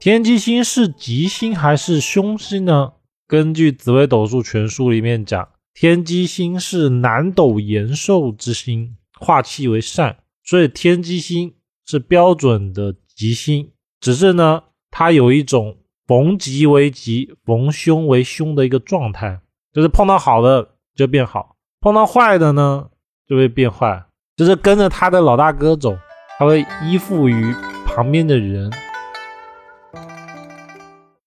天机星是吉星还是凶星呢？根据紫微斗数全书里面讲天机星是南斗延寿之星化气为善所以天机星是标准的吉星。只是呢它有一种逢吉为吉逢凶为凶的一个状态就是碰到好的就变好碰到坏的呢就会变坏就是跟着他的老大哥走他会依附于旁边的人。